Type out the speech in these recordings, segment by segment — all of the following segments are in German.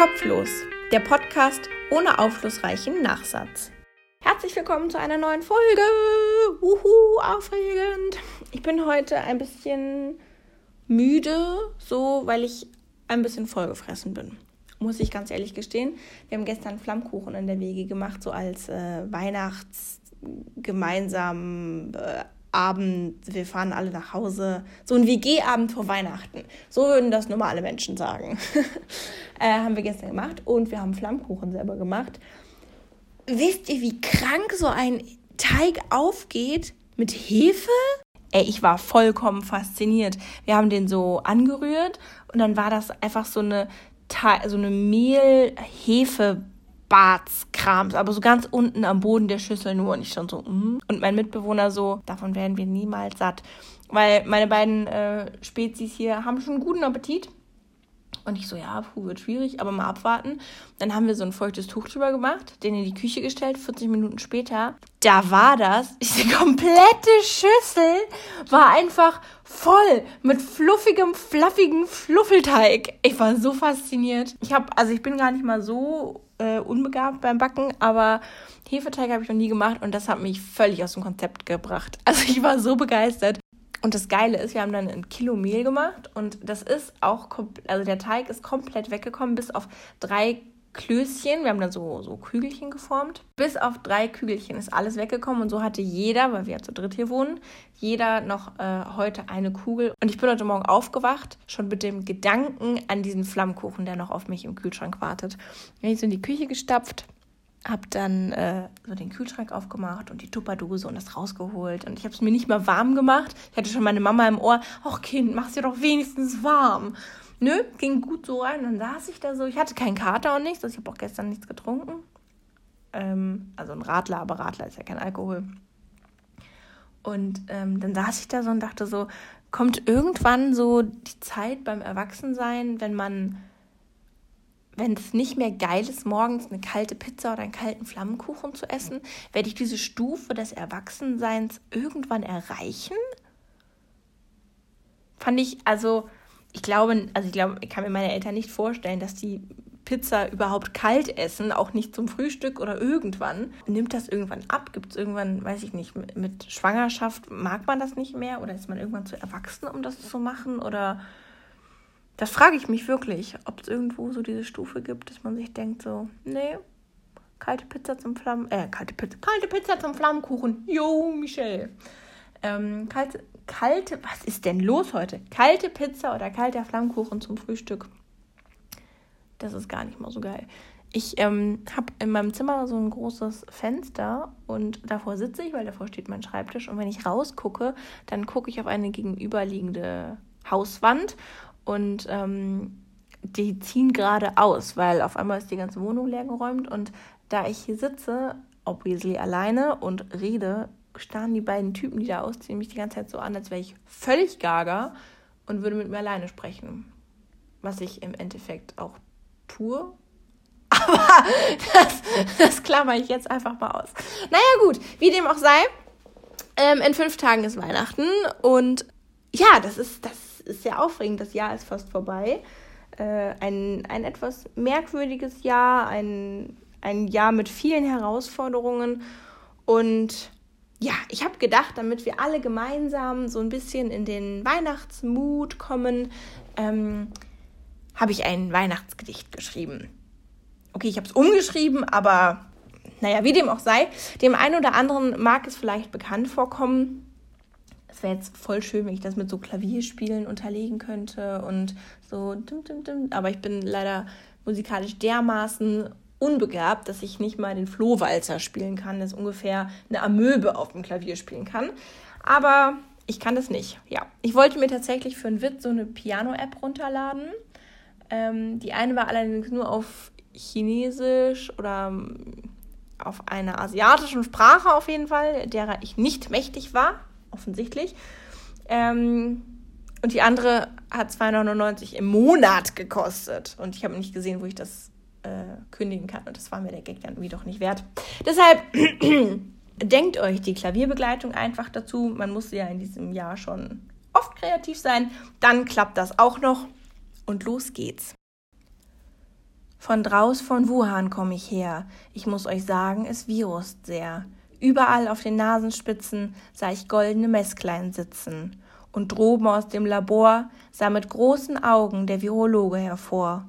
Kopflos, der Podcast ohne aufschlussreichen Nachsatz. Herzlich willkommen zu einer neuen Folge. Wuhu, aufregend. Ich bin heute ein bisschen müde, so weil ich ein bisschen vollgefressen bin. Muss ich ganz ehrlich gestehen. Wir haben gestern Flammkuchen in der Wege gemacht, so als äh, Weihnachts gemeinsam äh, Abend, wir fahren alle nach Hause. So ein WG-Abend vor Weihnachten. So würden das normale Menschen sagen. äh, haben wir gestern gemacht und wir haben Flammkuchen selber gemacht. Wisst ihr, wie krank so ein Teig aufgeht mit Hefe? Ey, ich war vollkommen fasziniert. Wir haben den so angerührt und dann war das einfach so eine, so eine Mehl-Hefe- Badskrams, aber so ganz unten am Boden der Schüssel nur. Und ich schon so, mm. Und mein Mitbewohner so, davon werden wir niemals satt. Weil meine beiden äh, Spezies hier haben schon guten Appetit. Und ich so, ja, puh, wird schwierig, aber mal abwarten. Dann haben wir so ein feuchtes Tuch drüber gemacht, den in die Küche gestellt, 40 Minuten später. Da war das, diese komplette Schüssel war einfach voll mit fluffigem, fluffigen Fluffelteig. Ich war so fasziniert. Ich habe, also ich bin gar nicht mal so äh, unbegabt beim Backen, aber Hefeteig habe ich noch nie gemacht und das hat mich völlig aus dem Konzept gebracht. Also ich war so begeistert. Und das Geile ist, wir haben dann ein Kilo Mehl gemacht und das ist auch, also der Teig ist komplett weggekommen, bis auf drei Klößchen. Wir haben dann so, so Kügelchen geformt. Bis auf drei Kügelchen ist alles weggekommen und so hatte jeder, weil wir ja zu dritt hier wohnen, jeder noch äh, heute eine Kugel. Und ich bin heute Morgen aufgewacht, schon mit dem Gedanken an diesen Flammkuchen, der noch auf mich im Kühlschrank wartet. Bin ich so in die Küche gestapft, habe dann äh, so den Kühlschrank aufgemacht und die Tupperdose und das rausgeholt. Und ich habe es mir nicht mal warm gemacht. Ich hatte schon meine Mama im Ohr, ach Kind, mach's dir doch wenigstens warm. Nö, ging gut so rein. Dann saß ich da so. Ich hatte keinen Kater und nichts. Also ich habe auch gestern nichts getrunken. Ähm, also ein Radler, aber Radler ist ja kein Alkohol. Und ähm, dann saß ich da so und dachte so, kommt irgendwann so die Zeit beim Erwachsensein, wenn man wenn es nicht mehr geil ist, morgens eine kalte Pizza oder einen kalten Flammenkuchen zu essen, werde ich diese Stufe des Erwachsenseins irgendwann erreichen? Fand ich, also, ich glaube, also ich glaube, ich kann mir meine Eltern nicht vorstellen, dass die Pizza überhaupt kalt essen, auch nicht zum Frühstück oder irgendwann. Nimmt das irgendwann ab? Gibt es irgendwann, weiß ich nicht, mit Schwangerschaft mag man das nicht mehr oder ist man irgendwann zu erwachsen, um das zu machen? Oder das frage ich mich wirklich, ob es irgendwo so diese Stufe gibt, dass man sich denkt so, nee, kalte Pizza zum Flammen, äh, kalte Pizza, kalte Pizza zum Flammenkuchen. Jo, Michelle. Ähm, kalte, kalte, was ist denn los heute? Kalte Pizza oder kalter Flammkuchen zum Frühstück. Das ist gar nicht mal so geil. Ich ähm, habe in meinem Zimmer so ein großes Fenster und davor sitze ich, weil davor steht mein Schreibtisch. Und wenn ich rausgucke, dann gucke ich auf eine gegenüberliegende Hauswand und ähm, die ziehen gerade aus, weil auf einmal ist die ganze Wohnung leergeräumt und da ich hier sitze, obviously alleine und rede, starren die beiden Typen, die da ausziehen, mich die ganze Zeit so an, als wäre ich völlig gaga und würde mit mir alleine sprechen. Was ich im Endeffekt auch tue. Aber das, das klammer ich jetzt einfach mal aus. Naja, gut, wie dem auch sei. Ähm, in fünf Tagen ist Weihnachten und ja, das ist, das ist sehr aufregend. Das Jahr ist fast vorbei. Äh, ein, ein etwas merkwürdiges Jahr, ein, ein Jahr mit vielen Herausforderungen. Und ja, ich habe gedacht, damit wir alle gemeinsam so ein bisschen in den Weihnachtsmut kommen, ähm, habe ich ein Weihnachtsgedicht geschrieben. Okay, ich habe es umgeschrieben, aber naja, wie dem auch sei, dem einen oder anderen mag es vielleicht bekannt vorkommen es wäre jetzt voll schön, wenn ich das mit so Klavierspielen unterlegen könnte und so. Aber ich bin leider musikalisch dermaßen unbegabt, dass ich nicht mal den Flohwalzer spielen kann, das ungefähr eine Amöbe auf dem Klavier spielen kann. Aber ich kann das nicht. Ja, ich wollte mir tatsächlich für einen Witz so eine Piano-App runterladen. Ähm, die eine war allerdings nur auf Chinesisch oder ähm, auf einer asiatischen Sprache auf jeden Fall, derer ich nicht mächtig war offensichtlich. Ähm, und die andere hat 2,99 im Monat gekostet. Und ich habe nicht gesehen, wo ich das äh, kündigen kann. Und das war mir der Gag dann irgendwie doch nicht wert. Deshalb denkt euch die Klavierbegleitung einfach dazu. Man muss ja in diesem Jahr schon oft kreativ sein. Dann klappt das auch noch. Und los geht's. Von draus von Wuhan komm ich her. Ich muss euch sagen, es virust sehr. Überall auf den Nasenspitzen sah ich goldene Messklein sitzen. Und droben aus dem Labor sah mit großen Augen der Virologe hervor.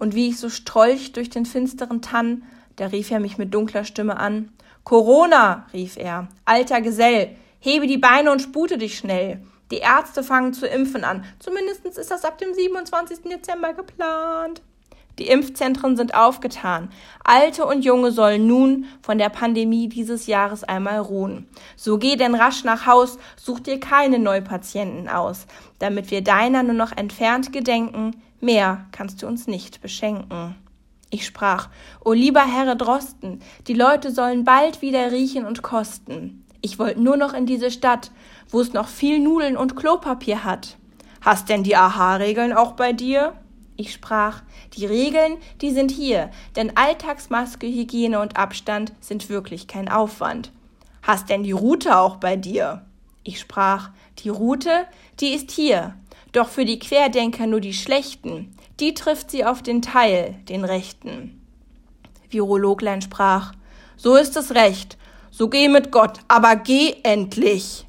Und wie ich so strolch durch den finsteren Tann, da rief er mich mit dunkler Stimme an. Corona, rief er, alter Gesell, hebe die Beine und spute dich schnell. Die Ärzte fangen zu impfen an. Zumindest ist das ab dem 27. Dezember geplant. Die Impfzentren sind aufgetan. Alte und Junge sollen nun von der Pandemie dieses Jahres einmal ruhen. So geh denn rasch nach Haus, such dir keine Neupatienten aus, damit wir deiner nur noch entfernt gedenken. Mehr kannst du uns nicht beschenken. Ich sprach, O lieber Herr Drosten, die Leute sollen bald wieder riechen und kosten. Ich wollt nur noch in diese Stadt, wo es noch viel Nudeln und Klopapier hat. Hast denn die AHA-Regeln auch bei dir? Ich sprach, die Regeln, die sind hier, denn Alltagsmaske, Hygiene und Abstand sind wirklich kein Aufwand. Hast denn die Route auch bei dir? Ich sprach, die Route, die ist hier. Doch für die Querdenker nur die schlechten, die trifft sie auf den Teil, den rechten. Virologlein sprach, so ist es recht, so geh mit Gott, aber geh endlich.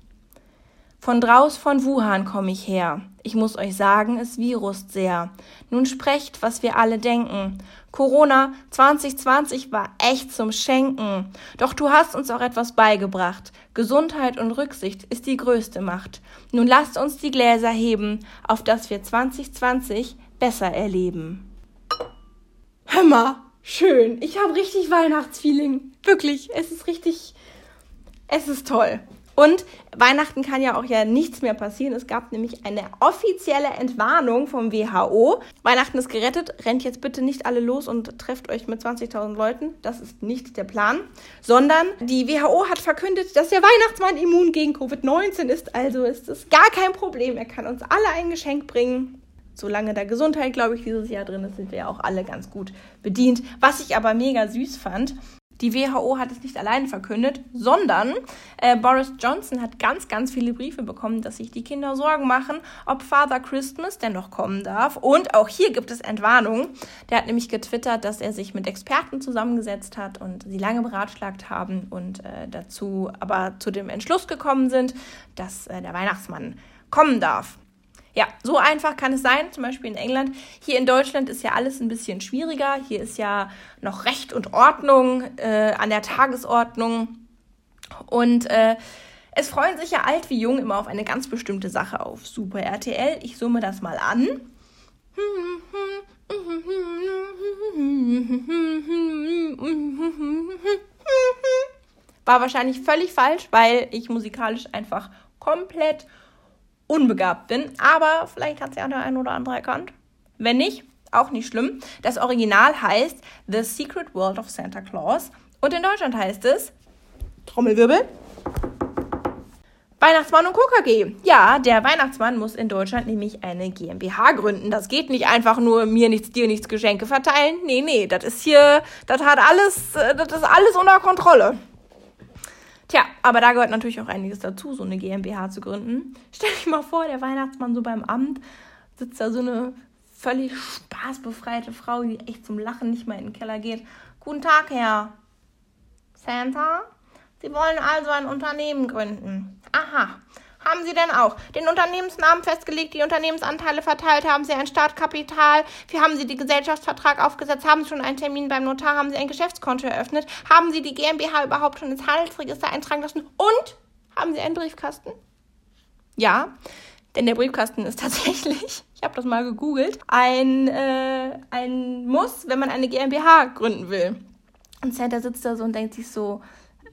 Von draus von Wuhan komm ich her. Ich muss euch sagen, es virust sehr. Nun sprecht, was wir alle denken. Corona 2020 war echt zum Schenken. Doch du hast uns auch etwas beigebracht. Gesundheit und Rücksicht ist die größte Macht. Nun lasst uns die Gläser heben, auf dass wir 2020 besser erleben. Hör mal, schön. Ich habe richtig Weihnachtsfeeling. Wirklich, es ist richtig, es ist toll. Und Weihnachten kann ja auch ja nichts mehr passieren. Es gab nämlich eine offizielle Entwarnung vom WHO. Weihnachten ist gerettet. Rennt jetzt bitte nicht alle los und trefft euch mit 20.000 Leuten. Das ist nicht der Plan. Sondern die WHO hat verkündet, dass der Weihnachtsmann immun gegen Covid-19 ist. Also ist es gar kein Problem. Er kann uns alle ein Geschenk bringen. Solange da Gesundheit, glaube ich, dieses Jahr drin ist, sind wir ja auch alle ganz gut bedient. Was ich aber mega süß fand, die WHO hat es nicht allein verkündet, sondern äh, Boris Johnson hat ganz, ganz viele Briefe bekommen, dass sich die Kinder Sorgen machen, ob Father Christmas denn noch kommen darf. Und auch hier gibt es Entwarnungen. Der hat nämlich getwittert, dass er sich mit Experten zusammengesetzt hat und sie lange beratschlagt haben und äh, dazu aber zu dem Entschluss gekommen sind, dass äh, der Weihnachtsmann kommen darf. Ja, so einfach kann es sein, zum Beispiel in England. Hier in Deutschland ist ja alles ein bisschen schwieriger. Hier ist ja noch Recht und Ordnung äh, an der Tagesordnung. Und äh, es freuen sich ja alt wie jung immer auf eine ganz bestimmte Sache auf Super RTL. Ich summe das mal an. War wahrscheinlich völlig falsch, weil ich musikalisch einfach komplett unbegabt bin. Aber vielleicht hat es ja der ein oder andere erkannt. Wenn nicht, auch nicht schlimm. Das Original heißt The Secret World of Santa Claus. Und in Deutschland heißt es, Trommelwirbel, Weihnachtsmann und KKG. Ja, der Weihnachtsmann muss in Deutschland nämlich eine GmbH gründen. Das geht nicht einfach nur mir nichts, dir nichts Geschenke verteilen. Nee, nee, das ist hier, das hat alles, äh, das ist alles unter Kontrolle. Tja, aber da gehört natürlich auch einiges dazu, so eine GmbH zu gründen. Stell dich mal vor, der Weihnachtsmann so beim Amt sitzt da so eine völlig spaßbefreite Frau, die echt zum Lachen nicht mal in den Keller geht. Guten Tag, Herr Santa. Sie wollen also ein Unternehmen gründen. Aha. Haben Sie denn auch den Unternehmensnamen festgelegt, die Unternehmensanteile verteilt? Haben Sie ein Startkapital? Wie haben Sie den Gesellschaftsvertrag aufgesetzt? Haben Sie schon einen Termin beim Notar? Haben Sie ein Geschäftskonto eröffnet? Haben Sie die GmbH überhaupt schon ins Handelsregister eintragen lassen? Und haben Sie einen Briefkasten? Ja, denn der Briefkasten ist tatsächlich, ich habe das mal gegoogelt, ein, äh, ein Muss, wenn man eine GmbH gründen will. Und Santa sitzt da so und denkt sich so,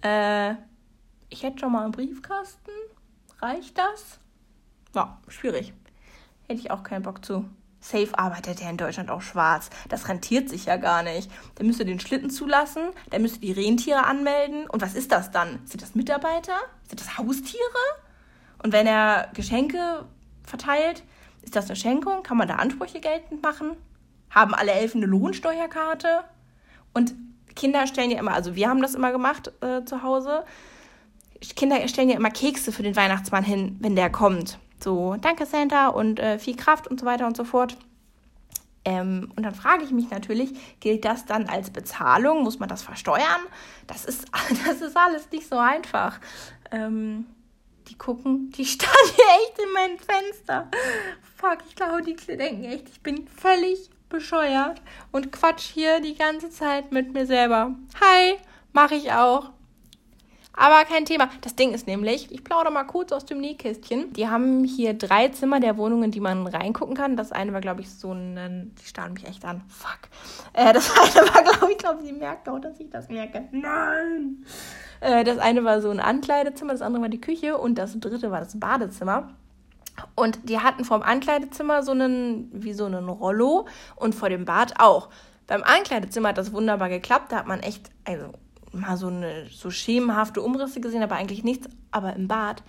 äh, ich hätte schon mal einen Briefkasten. Reicht das? Ja, schwierig. Hätte ich auch keinen Bock zu. Safe arbeitet er in Deutschland auch schwarz. Das rentiert sich ja gar nicht. Der müsste den Schlitten zulassen, der müsste die Rentiere anmelden. Und was ist das dann? Sind das Mitarbeiter? Sind das Haustiere? Und wenn er Geschenke verteilt, ist das eine Schenkung? Kann man da Ansprüche geltend machen? Haben alle Elfen eine Lohnsteuerkarte? Und Kinder stellen ja immer, also wir haben das immer gemacht äh, zu Hause. Kinder stellen ja immer Kekse für den Weihnachtsmann hin, wenn der kommt. So, danke Santa und äh, viel Kraft und so weiter und so fort. Ähm, und dann frage ich mich natürlich, gilt das dann als Bezahlung? Muss man das versteuern? Das ist, das ist alles nicht so einfach. Ähm, die gucken, die standen hier echt in mein Fenster. Fuck, ich glaube, die denken echt, ich bin völlig bescheuert und quatsch hier die ganze Zeit mit mir selber. Hi, mache ich auch. Aber kein Thema. Das Ding ist nämlich, ich plaudere mal kurz aus dem Nähkästchen. Die haben hier drei Zimmer der Wohnung, in die man reingucken kann. Das eine war, glaube ich, so ein. Die starren mich echt an. Fuck. Äh, das eine war, glaube ich, glaube, sie merkt auch, dass ich das merke. Nein! Äh, das eine war so ein Ankleidezimmer, das andere war die Küche und das dritte war das Badezimmer. Und die hatten vorm Ankleidezimmer so einen, wie so einen Rollo und vor dem Bad auch. Beim Ankleidezimmer hat das wunderbar geklappt. Da hat man echt, also mal so eine so schemenhafte Umrisse gesehen, aber eigentlich nichts. Aber im Bad,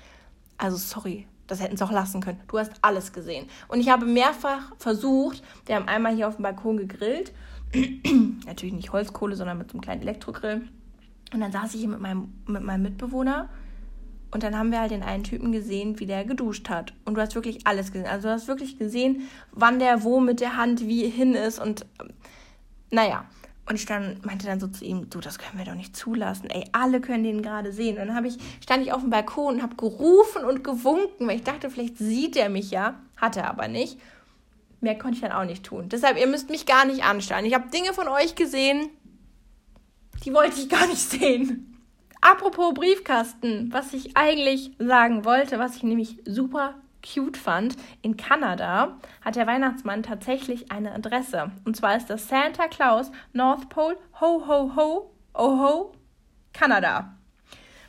also sorry, das hätten sie auch lassen können. Du hast alles gesehen. Und ich habe mehrfach versucht, wir haben einmal hier auf dem Balkon gegrillt. Natürlich nicht Holzkohle, sondern mit so einem kleinen Elektrogrill. Und dann saß ich hier mit meinem, mit meinem Mitbewohner und dann haben wir halt den einen Typen gesehen, wie der geduscht hat. Und du hast wirklich alles gesehen. Also du hast wirklich gesehen, wann der wo mit der Hand wie hin ist. Und naja. Und ich dann meinte dann so zu ihm, du, das können wir doch nicht zulassen. Ey, alle können den gerade sehen. Und dann ich, stand ich auf dem Balkon und habe gerufen und gewunken, weil ich dachte, vielleicht sieht er mich ja. Hat er aber nicht. Mehr konnte ich dann auch nicht tun. Deshalb, ihr müsst mich gar nicht anstarren. Ich habe Dinge von euch gesehen, die wollte ich gar nicht sehen. Apropos Briefkasten, was ich eigentlich sagen wollte, was ich nämlich super cute fand, in Kanada hat der Weihnachtsmann tatsächlich eine Adresse. Und zwar ist das Santa Claus North Pole Ho Ho Ho Oho Kanada.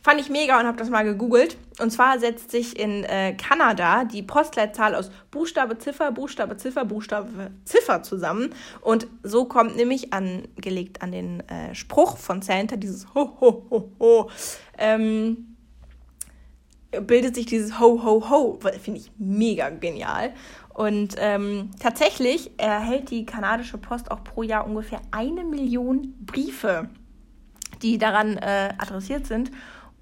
Fand ich mega und habe das mal gegoogelt. Und zwar setzt sich in äh, Kanada die Postleitzahl aus Buchstabe, Ziffer, Buchstabe, Ziffer, Buchstabe, Ziffer zusammen. Und so kommt nämlich angelegt an den äh, Spruch von Santa dieses Ho, Ho, Ho, Ho. Ähm, bildet sich dieses Ho, Ho, Ho. Finde ich mega genial. Und ähm, tatsächlich erhält die kanadische Post auch pro Jahr ungefähr eine Million Briefe, die daran äh, adressiert sind.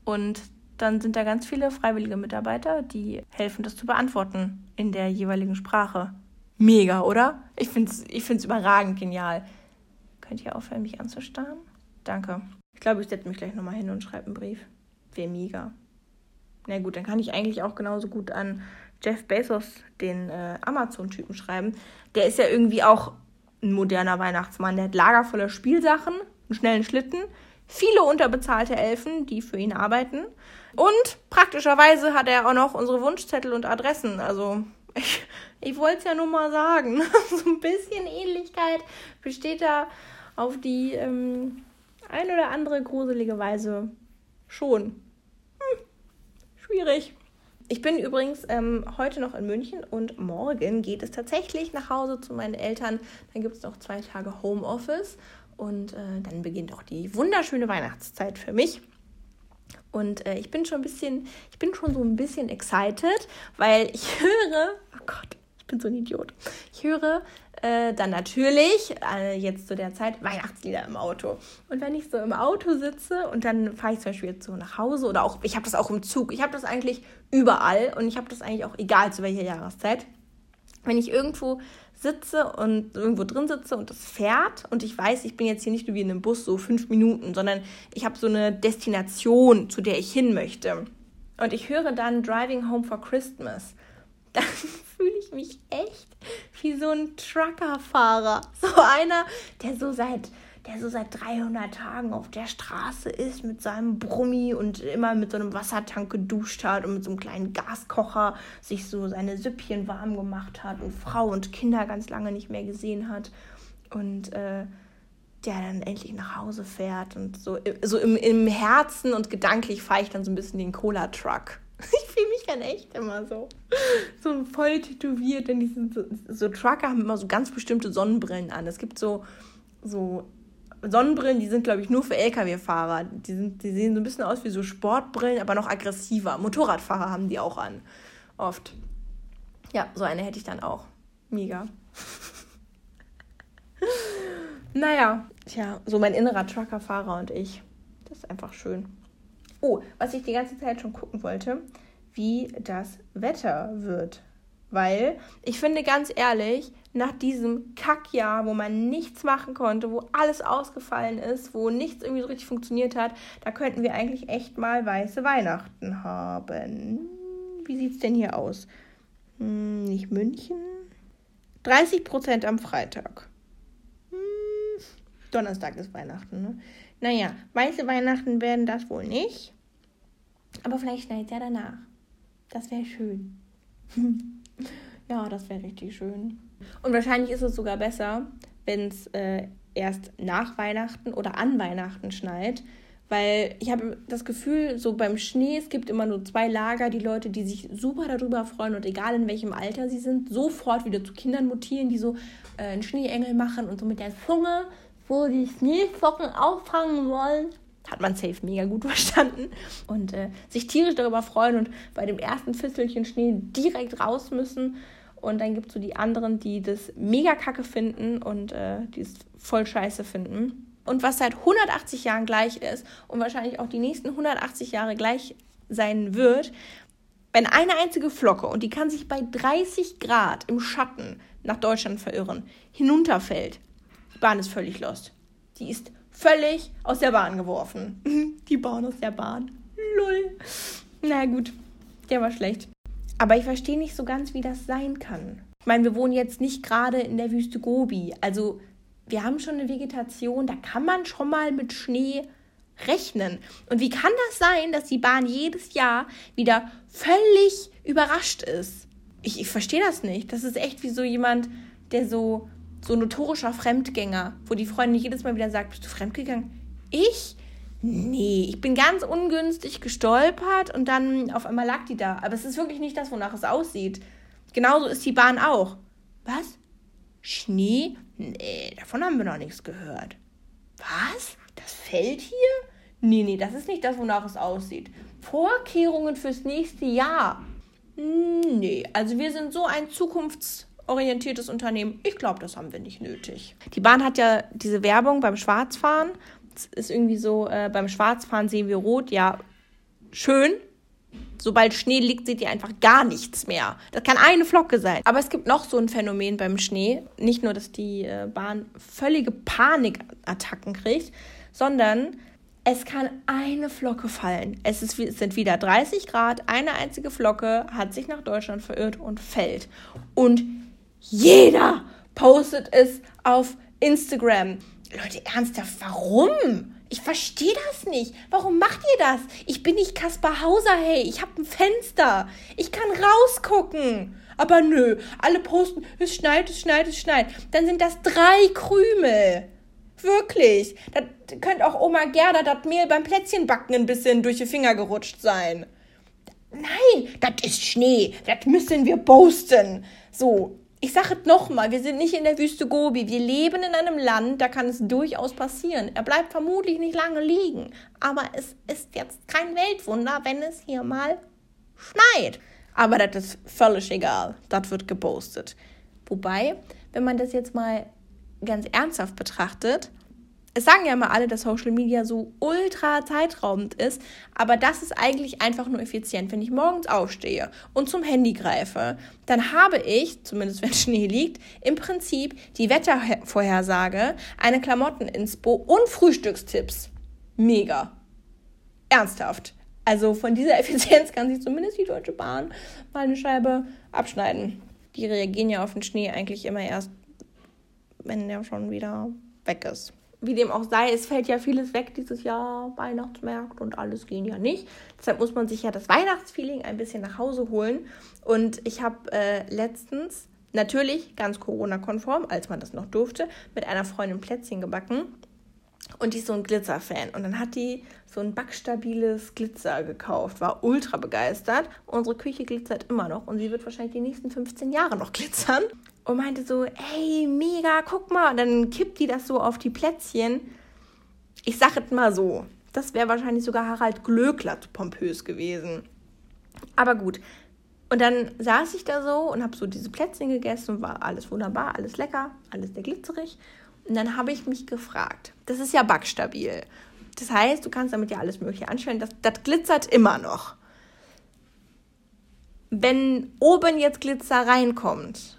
Und dann sind da ganz viele freiwillige Mitarbeiter, die helfen, das zu beantworten in der jeweiligen Sprache. Mega, oder? Ich finde es ich find's überragend genial. Könnt ihr aufhören, mich anzustarren? Danke. Ich glaube, ich setze mich gleich nochmal hin und schreibe einen Brief. Wäre mega. Na gut, dann kann ich eigentlich auch genauso gut an Jeff Bezos, den äh, Amazon-Typen, schreiben. Der ist ja irgendwie auch ein moderner Weihnachtsmann. Der hat Lager voller Spielsachen, einen schnellen Schlitten, viele unterbezahlte Elfen, die für ihn arbeiten. Und praktischerweise hat er auch noch unsere Wunschzettel und Adressen. Also ich, ich wollte es ja nur mal sagen. so ein bisschen Ähnlichkeit besteht da auf die ähm, ein oder andere gruselige Weise schon. Schwierig. Ich bin übrigens ähm, heute noch in München und morgen geht es tatsächlich nach Hause zu meinen Eltern. Dann gibt es noch zwei Tage Homeoffice und äh, dann beginnt auch die wunderschöne Weihnachtszeit für mich. Und äh, ich bin schon ein bisschen, ich bin schon so ein bisschen excited, weil ich höre, oh Gott, ich bin so ein Idiot. Ich höre äh, dann natürlich äh, jetzt zu der Zeit Weihnachtslieder im Auto. Und wenn ich so im Auto sitze und dann fahre ich zum Beispiel jetzt so nach Hause oder auch, ich habe das auch im Zug, ich habe das eigentlich überall und ich habe das eigentlich auch egal zu welcher Jahreszeit. Wenn ich irgendwo sitze und irgendwo drin sitze und das fährt und ich weiß, ich bin jetzt hier nicht nur wie in einem Bus so fünf Minuten, sondern ich habe so eine Destination, zu der ich hin möchte. Und ich höre dann Driving Home for Christmas. Dann fühle ich mich echt wie so ein Truckerfahrer. So einer, der so seit der so seit 300 Tagen auf der Straße ist mit seinem Brummi und immer mit so einem Wassertank geduscht hat und mit so einem kleinen Gaskocher sich so seine Süppchen warm gemacht hat und Frau und Kinder ganz lange nicht mehr gesehen hat und äh, der dann endlich nach Hause fährt und so, so im, im Herzen und gedanklich fahre ich dann so ein bisschen den Cola-Truck. Ich fühle dann echt immer so. So voll tätowiert, denn die sind so, so Trucker haben immer so ganz bestimmte Sonnenbrillen an. Es gibt so, so Sonnenbrillen, die sind, glaube ich, nur für Lkw-Fahrer. Die, die sehen so ein bisschen aus wie so Sportbrillen, aber noch aggressiver. Motorradfahrer haben die auch an. Oft. Ja, so eine hätte ich dann auch. Mega. naja, tja, so mein innerer Truckerfahrer und ich. Das ist einfach schön. Oh, was ich die ganze Zeit schon gucken wollte, wie das Wetter wird. Weil ich finde ganz ehrlich, nach diesem Kackjahr, wo man nichts machen konnte, wo alles ausgefallen ist, wo nichts irgendwie so richtig funktioniert hat, da könnten wir eigentlich echt mal weiße Weihnachten haben. Wie sieht es denn hier aus? Hm, nicht München. 30 Prozent am Freitag. Hm, Donnerstag ist Weihnachten, ne? Naja, weiße Weihnachten werden das wohl nicht. Aber vielleicht schneit ja danach. Das wäre schön. ja, das wäre richtig schön. Und wahrscheinlich ist es sogar besser, wenn es äh, erst nach Weihnachten oder an Weihnachten schneit. Weil ich habe das Gefühl, so beim Schnee, es gibt immer nur zwei Lager, die Leute, die sich super darüber freuen und egal in welchem Alter sie sind, sofort wieder zu Kindern mutieren, die so äh, einen Schneeengel machen und so mit der Zunge, wo die Schneeflocken auffangen wollen hat man safe mega gut verstanden und äh, sich tierisch darüber freuen und bei dem ersten Fisselchen Schnee direkt raus müssen. Und dann gibt es so die anderen, die das mega kacke finden und äh, die es voll scheiße finden. Und was seit 180 Jahren gleich ist und wahrscheinlich auch die nächsten 180 Jahre gleich sein wird, wenn eine einzige Flocke, und die kann sich bei 30 Grad im Schatten nach Deutschland verirren, hinunterfällt, die Bahn ist völlig lost. Die ist völlig aus der Bahn geworfen. Die Bahn aus der Bahn. Lull. Na gut, der war schlecht. Aber ich verstehe nicht so ganz, wie das sein kann. Ich meine, wir wohnen jetzt nicht gerade in der Wüste Gobi. Also wir haben schon eine Vegetation, da kann man schon mal mit Schnee rechnen. Und wie kann das sein, dass die Bahn jedes Jahr wieder völlig überrascht ist? Ich, ich verstehe das nicht. Das ist echt wie so jemand, der so so notorischer Fremdgänger, wo die Freundin jedes Mal wieder sagt, bist du fremdgegangen? Ich? Nee, ich bin ganz ungünstig gestolpert und dann auf einmal lag die da. Aber es ist wirklich nicht das, wonach es aussieht. Genauso ist die Bahn auch. Was? Schnee? Nee, davon haben wir noch nichts gehört. Was? Das fällt hier? Nee, nee, das ist nicht das, wonach es aussieht. Vorkehrungen fürs nächste Jahr. Hm, nee, also wir sind so ein Zukunfts- orientiertes Unternehmen. Ich glaube, das haben wir nicht nötig. Die Bahn hat ja diese Werbung beim Schwarzfahren. Es ist irgendwie so, äh, beim Schwarzfahren sehen wir rot. Ja, schön. Sobald Schnee liegt, seht ihr einfach gar nichts mehr. Das kann eine Flocke sein. Aber es gibt noch so ein Phänomen beim Schnee. Nicht nur, dass die äh, Bahn völlige Panikattacken kriegt, sondern es kann eine Flocke fallen. Es, ist, es sind wieder 30 Grad, eine einzige Flocke hat sich nach Deutschland verirrt und fällt. Und jeder postet es auf Instagram. Leute, ernsthaft, warum? Ich verstehe das nicht. Warum macht ihr das? Ich bin nicht Kaspar Hauser, hey. Ich habe ein Fenster. Ich kann rausgucken. Aber nö, alle posten, es schneit, es schneit, es schneit. Dann sind das drei Krümel. Wirklich. Da könnte auch Oma Gerda das Mehl beim Plätzchenbacken ein bisschen durch die Finger gerutscht sein. Nein, das ist Schnee. Das müssen wir posten. So, ich sage es nochmal, wir sind nicht in der Wüste Gobi. Wir leben in einem Land, da kann es durchaus passieren. Er bleibt vermutlich nicht lange liegen. Aber es ist jetzt kein Weltwunder, wenn es hier mal schneit. Aber das ist völlig egal. Das wird gepostet. Wobei, wenn man das jetzt mal ganz ernsthaft betrachtet, es sagen ja immer alle, dass Social Media so ultra zeitraubend ist, aber das ist eigentlich einfach nur effizient. Wenn ich morgens aufstehe und zum Handy greife, dann habe ich, zumindest wenn Schnee liegt, im Prinzip die Wettervorhersage, eine Klamotteninspo und Frühstückstipps. Mega. Ernsthaft. Also von dieser Effizienz kann sich zumindest die Deutsche Bahn mal eine Scheibe abschneiden. Die reagieren ja auf den Schnee eigentlich immer erst, wenn der schon wieder weg ist wie dem auch sei, es fällt ja vieles weg dieses Jahr, Weihnachtsmärkte und alles gehen ja nicht. Deshalb muss man sich ja das Weihnachtsfeeling ein bisschen nach Hause holen. Und ich habe äh, letztens, natürlich ganz Corona-konform, als man das noch durfte, mit einer Freundin Plätzchen gebacken. Und die ist so ein Glitzer-Fan. Und dann hat die so ein backstabiles Glitzer gekauft, war ultra begeistert. Unsere Küche glitzert immer noch und sie wird wahrscheinlich die nächsten 15 Jahre noch glitzern und meinte so, ey, mega, guck mal. Und dann kippt die das so auf die Plätzchen. Ich sag es mal so, das wäre wahrscheinlich sogar Harald Glöckler pompös gewesen. Aber gut. Und dann saß ich da so und habe so diese Plätzchen gegessen war alles wunderbar, alles lecker, alles sehr glitzerig. Und dann habe ich mich gefragt, das ist ja backstabil. Das heißt, du kannst damit ja alles Mögliche anstellen. Das, das glitzert immer noch. Wenn oben jetzt Glitzer reinkommt,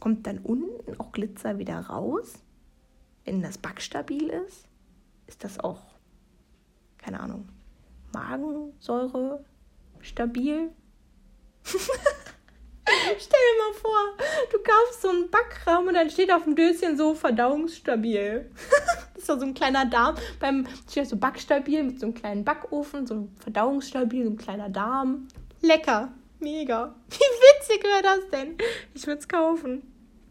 kommt dann unten auch Glitzer wieder raus, wenn das backstabil ist? Ist das auch, keine Ahnung, Magensäure stabil? Stell dir mal vor, du kaufst so einen Backrahmen und dann steht auf dem Döschen so verdauungsstabil. das ist so ein kleiner Darm. Beim steht so backstabil mit so einem kleinen Backofen, so verdauungsstabil, so ein kleiner Darm. Lecker. Mega. Wie witzig wäre das denn? Ich würde es kaufen.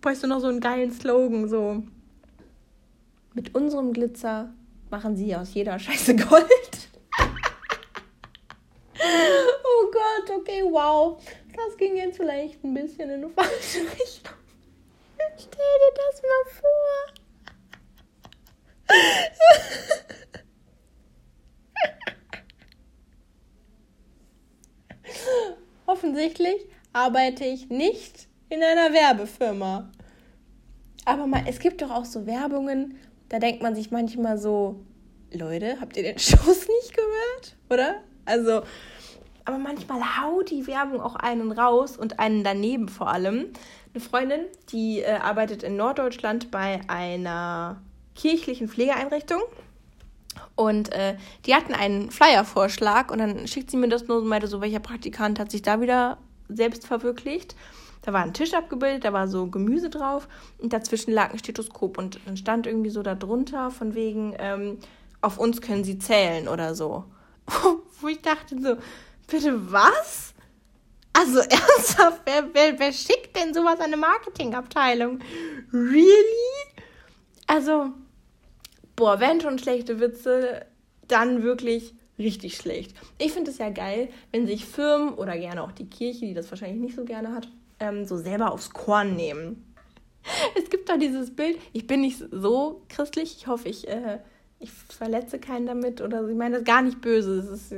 Bräuchst du noch so einen geilen Slogan, so. Mit unserem Glitzer machen sie aus jeder Scheiße Gold. oh Gott, okay, wow. Das ging jetzt vielleicht ein bisschen in eine falsche Richtung. Stell dir das mal vor. Offensichtlich arbeite ich nicht in einer Werbefirma. Aber mal, es gibt doch auch so Werbungen, da denkt man sich manchmal so, Leute, habt ihr den Schuss nicht gehört? Oder? Also, aber manchmal haut die Werbung auch einen raus und einen daneben vor allem. Eine Freundin, die äh, arbeitet in Norddeutschland bei einer kirchlichen Pflegeeinrichtung. Und äh, die hatten einen Flyer-Vorschlag und dann schickt sie mir das nur und meinte so, welcher Praktikant hat sich da wieder selbst verwirklicht. Da war ein Tisch abgebildet, da war so Gemüse drauf und dazwischen lag ein Stethoskop und dann stand irgendwie so darunter von wegen, ähm, auf uns können sie zählen oder so. Wo ich dachte so, Bitte was? Also ernsthaft, wer, wer, wer schickt denn sowas an eine Marketingabteilung? Really? Also, boah, wenn schon schlechte Witze, dann wirklich richtig schlecht. Ich finde es ja geil, wenn sich Firmen oder gerne auch die Kirche, die das wahrscheinlich nicht so gerne hat, ähm, so selber aufs Korn nehmen. Es gibt da dieses Bild, ich bin nicht so christlich, ich hoffe, ich äh, ich verletze keinen damit oder so. Ich meine das gar nicht böse. Es ist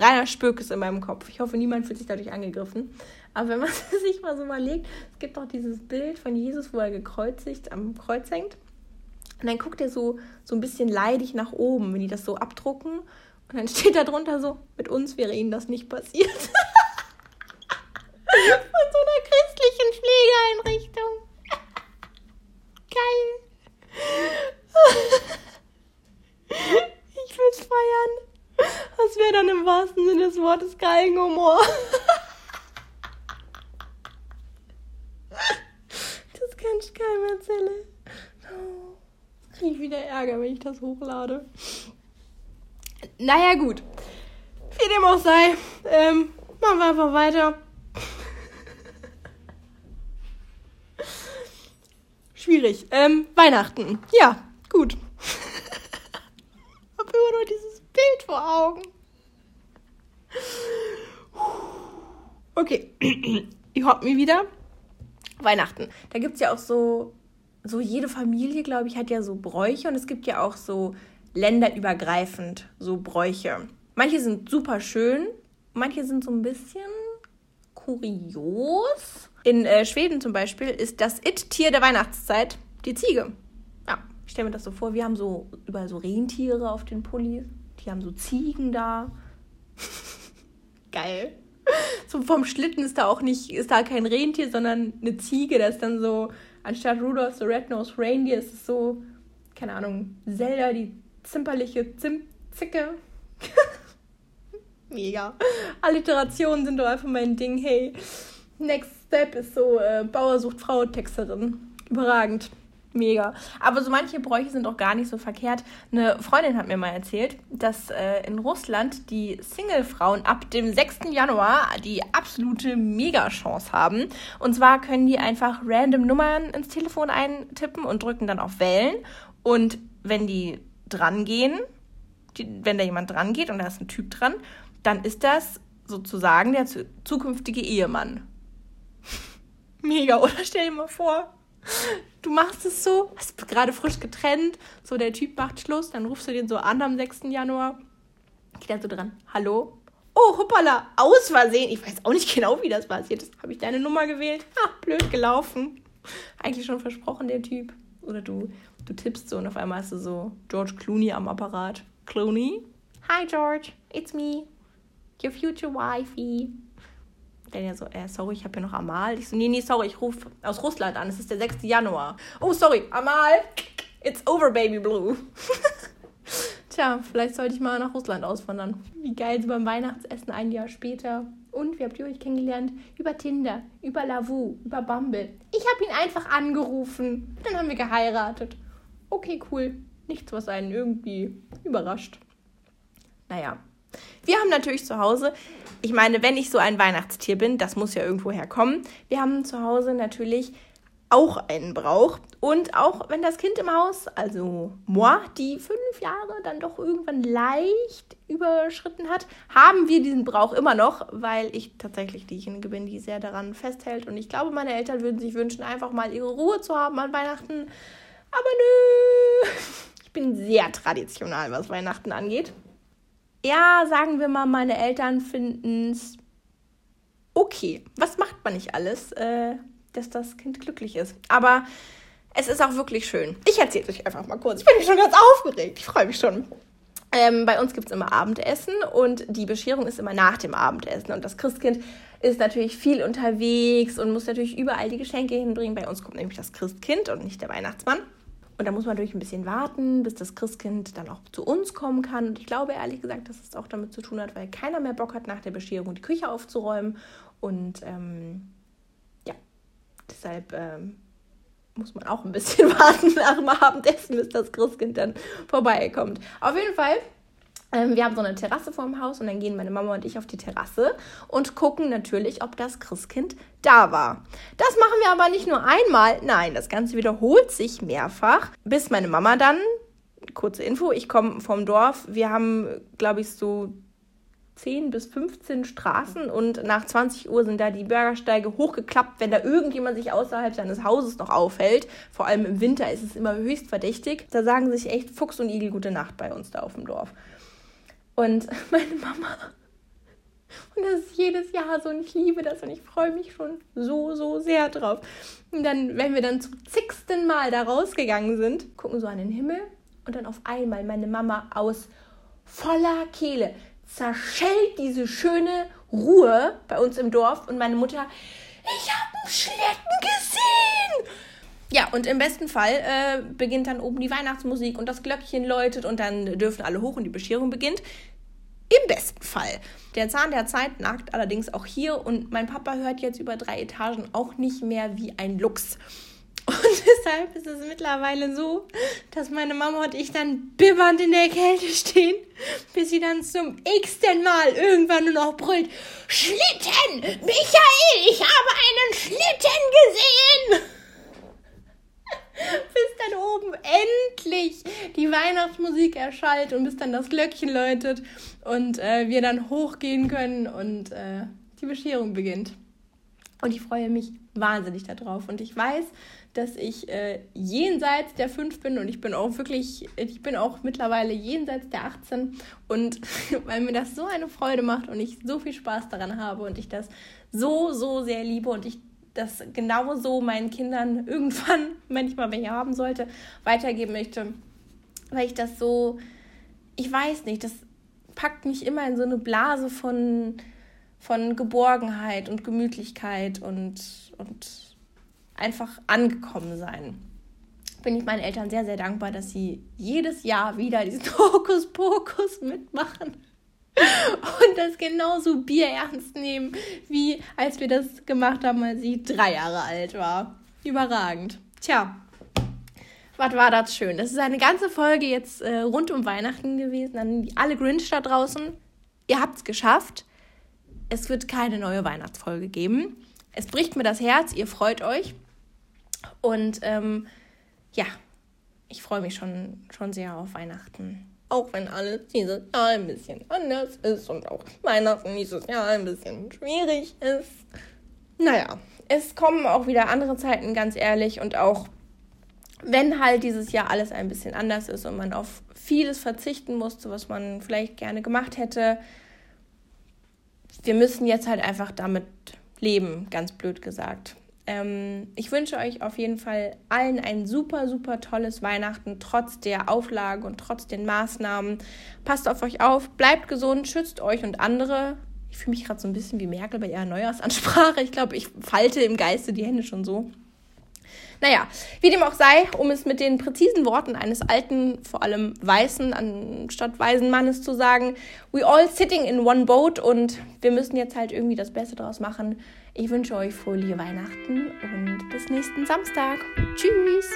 reiner Spökes in meinem Kopf. Ich hoffe, niemand fühlt sich dadurch angegriffen. Aber wenn man sich mal so überlegt, es gibt doch dieses Bild von Jesus, wo er gekreuzigt am Kreuz hängt. Und dann guckt er so, so ein bisschen leidig nach oben, wenn die das so abdrucken. Und dann steht da drunter so, mit uns wäre ihnen das nicht passiert. von so einer christlichen Pflegeeinrichtung. Geil. Ich will's feiern. Das wäre dann im wahrsten Sinne des Wortes Galgenhumor. Das kann ich keinem erzählen. Kriege ich wieder Ärger, wenn ich das hochlade. Naja, gut. Wie dem auch sei, ähm, machen wir einfach weiter. Schwierig. Ähm, Weihnachten. Ja, gut immer nur dieses Bild vor Augen. Okay, ich hab mir wieder. Weihnachten. Da gibt es ja auch so, so jede Familie, glaube ich, hat ja so Bräuche und es gibt ja auch so länderübergreifend so Bräuche. Manche sind super schön, manche sind so ein bisschen kurios. In äh, Schweden zum Beispiel ist das It-Tier der Weihnachtszeit die Ziege. Ich stelle mir das so vor, wir haben so überall so Rentiere auf den Pullis. Die haben so Ziegen da. Geil. So vom Schlitten ist da auch nicht, ist da kein Rentier, sondern eine Ziege. Das ist dann so, anstatt Rudolph the Red-Nosed Reindeer, ist es so, keine Ahnung, Zelda, die zimperliche Zimtzicke. Mega. Alliterationen sind doch einfach mein Ding. Hey, Next Step ist so äh, Bauer sucht Frau Texterin. Überragend. Mega. Aber so manche Bräuche sind auch gar nicht so verkehrt. Eine Freundin hat mir mal erzählt, dass äh, in Russland die Single-Frauen ab dem 6. Januar die absolute Mega-Chance haben. Und zwar können die einfach random Nummern ins Telefon eintippen und drücken dann auf Wellen. Und wenn die dran gehen, die, wenn da jemand dran geht und da ist ein Typ dran, dann ist das sozusagen der zukünftige Ehemann. Mega, oder? Stell dir mal vor. Du machst es so, hast gerade frisch getrennt, so der Typ macht Schluss, dann rufst du den so an am 6. Januar. Geht dann so dran, hallo? Oh, hoppala, aus Versehen. Ich weiß auch nicht genau, wie das passiert ist. Habe ich deine Nummer gewählt? Ha, blöd gelaufen. Eigentlich schon versprochen, der Typ. Oder du, du tippst so und auf einmal hast du so George Clooney am Apparat. Clooney? Hi George, it's me. Your future wifey. Der so, äh, sorry, ich habe hier noch Amal. Ich so, nee, nee, sorry, ich rufe aus Russland an. Es ist der 6. Januar. Oh, sorry, Amal. It's over, Baby Blue. Tja, vielleicht sollte ich mal nach Russland auswandern. Wie geil, so beim Weihnachtsessen ein Jahr später. Und wie habt ihr euch kennengelernt? Über Tinder, über Lavu, über Bumble. Ich habe ihn einfach angerufen. Dann haben wir geheiratet. Okay, cool. Nichts, was einen irgendwie überrascht. Naja. Wir haben natürlich zu Hause, ich meine, wenn ich so ein Weihnachtstier bin, das muss ja irgendwo herkommen. Wir haben zu Hause natürlich auch einen Brauch. Und auch wenn das Kind im Haus, also moi, die fünf Jahre dann doch irgendwann leicht überschritten hat, haben wir diesen Brauch immer noch, weil ich tatsächlich diejenige bin, die sehr daran festhält. Und ich glaube, meine Eltern würden sich wünschen, einfach mal ihre Ruhe zu haben an Weihnachten. Aber nö, ich bin sehr traditional, was Weihnachten angeht. Ja, sagen wir mal, meine Eltern finden es okay. Was macht man nicht alles? Äh, dass das Kind glücklich ist. Aber es ist auch wirklich schön. Ich erzähle euch einfach mal kurz. Ich bin schon ganz aufgeregt. Ich freue mich schon. Ähm, bei uns gibt es immer Abendessen und die Bescherung ist immer nach dem Abendessen. Und das Christkind ist natürlich viel unterwegs und muss natürlich überall die Geschenke hinbringen. Bei uns kommt nämlich das Christkind und nicht der Weihnachtsmann. Und da muss man natürlich ein bisschen warten, bis das Christkind dann auch zu uns kommen kann. Und ich glaube ehrlich gesagt, dass es auch damit zu tun hat, weil keiner mehr Bock hat, nach der Bescherung die Küche aufzuräumen. Und ähm, Deshalb ähm, muss man auch ein bisschen warten nach dem Abendessen, bis das Christkind dann vorbeikommt. Auf jeden Fall wir haben so eine Terrasse vorm Haus und dann gehen meine Mama und ich auf die Terrasse und gucken natürlich, ob das Christkind da war. Das machen wir aber nicht nur einmal, nein, das Ganze wiederholt sich mehrfach, bis meine Mama dann, kurze Info, ich komme vom Dorf, wir haben, glaube ich, so 10 bis 15 Straßen und nach 20 Uhr sind da die Bürgersteige hochgeklappt, wenn da irgendjemand sich außerhalb seines Hauses noch aufhält. Vor allem im Winter ist es immer höchst verdächtig. Da sagen sich echt Fuchs und Igel gute Nacht bei uns da auf dem Dorf. Und meine Mama und das ist jedes Jahr so und ich liebe das und ich freue mich schon so, so sehr drauf. Und dann, wenn wir dann zum zigsten Mal da rausgegangen sind, gucken so an den Himmel und dann auf einmal meine Mama aus voller Kehle zerschellt diese schöne Ruhe bei uns im Dorf und meine Mutter, ich habe einen Schlitten gesehen. Ja, und im besten Fall äh, beginnt dann oben die Weihnachtsmusik und das Glöckchen läutet und dann dürfen alle hoch und die Bescherung beginnt. Im besten Fall. Der Zahn der Zeit nagt allerdings auch hier und mein Papa hört jetzt über drei Etagen auch nicht mehr wie ein Luchs. Und deshalb ist es mittlerweile so, dass meine Mama und ich dann bibbernd in der Kälte stehen, bis sie dann zum x-ten Mal irgendwann nur noch brüllt: Schlitten! Michael, ich habe einen Schlitten gesehen! Bis dann oben endlich die Weihnachtsmusik erschallt und bis dann das Glöckchen läutet und äh, wir dann hochgehen können und äh, die Bescherung beginnt. Und ich freue mich wahnsinnig darauf. Und ich weiß, dass ich äh, jenseits der 5 bin und ich bin auch wirklich, ich bin auch mittlerweile jenseits der 18 und weil mir das so eine Freude macht und ich so viel Spaß daran habe und ich das so, so sehr liebe und ich das genauso meinen Kindern irgendwann, wenn ich mal welche haben sollte, weitergeben möchte, weil ich das so, ich weiß nicht, das packt mich immer in so eine Blase von, von Geborgenheit und Gemütlichkeit und, und einfach angekommen sein. Bin ich meinen Eltern sehr, sehr dankbar, dass sie jedes Jahr wieder diesen Hokuspokus mitmachen und das genauso bierernst nehmen, wie als wir das gemacht haben, als sie drei Jahre alt war. Überragend. Tja, was war das schön. Das ist eine ganze Folge jetzt äh, rund um Weihnachten gewesen. An alle Grinch da draußen. Ihr habt es geschafft. Es wird keine neue Weihnachtsfolge geben. Es bricht mir das Herz. Ihr freut euch. Und ähm, ja, ich freue mich schon, schon sehr auf Weihnachten. Auch wenn alles dieses Jahr ein bisschen anders ist und auch Weihnachten dieses Jahr ein bisschen schwierig ist. Naja, es kommen auch wieder andere Zeiten, ganz ehrlich. Und auch wenn halt dieses Jahr alles ein bisschen anders ist und man auf vieles verzichten musste, was man vielleicht gerne gemacht hätte, wir müssen jetzt halt einfach damit leben, ganz blöd gesagt. Ähm, ich wünsche euch auf jeden Fall allen ein super, super tolles Weihnachten, trotz der Auflagen und trotz den Maßnahmen. Passt auf euch auf, bleibt gesund, schützt euch und andere. Ich fühle mich gerade so ein bisschen wie Merkel bei ihrer Neujahrsansprache. Ich glaube, ich falte im Geiste die Hände schon so. Naja, wie dem auch sei, um es mit den präzisen Worten eines alten, vor allem weißen, anstatt weisen Mannes zu sagen, we all sitting in one boat und wir müssen jetzt halt irgendwie das Beste draus machen. Ich wünsche euch fröhliche Weihnachten und bis nächsten Samstag. Tschüss!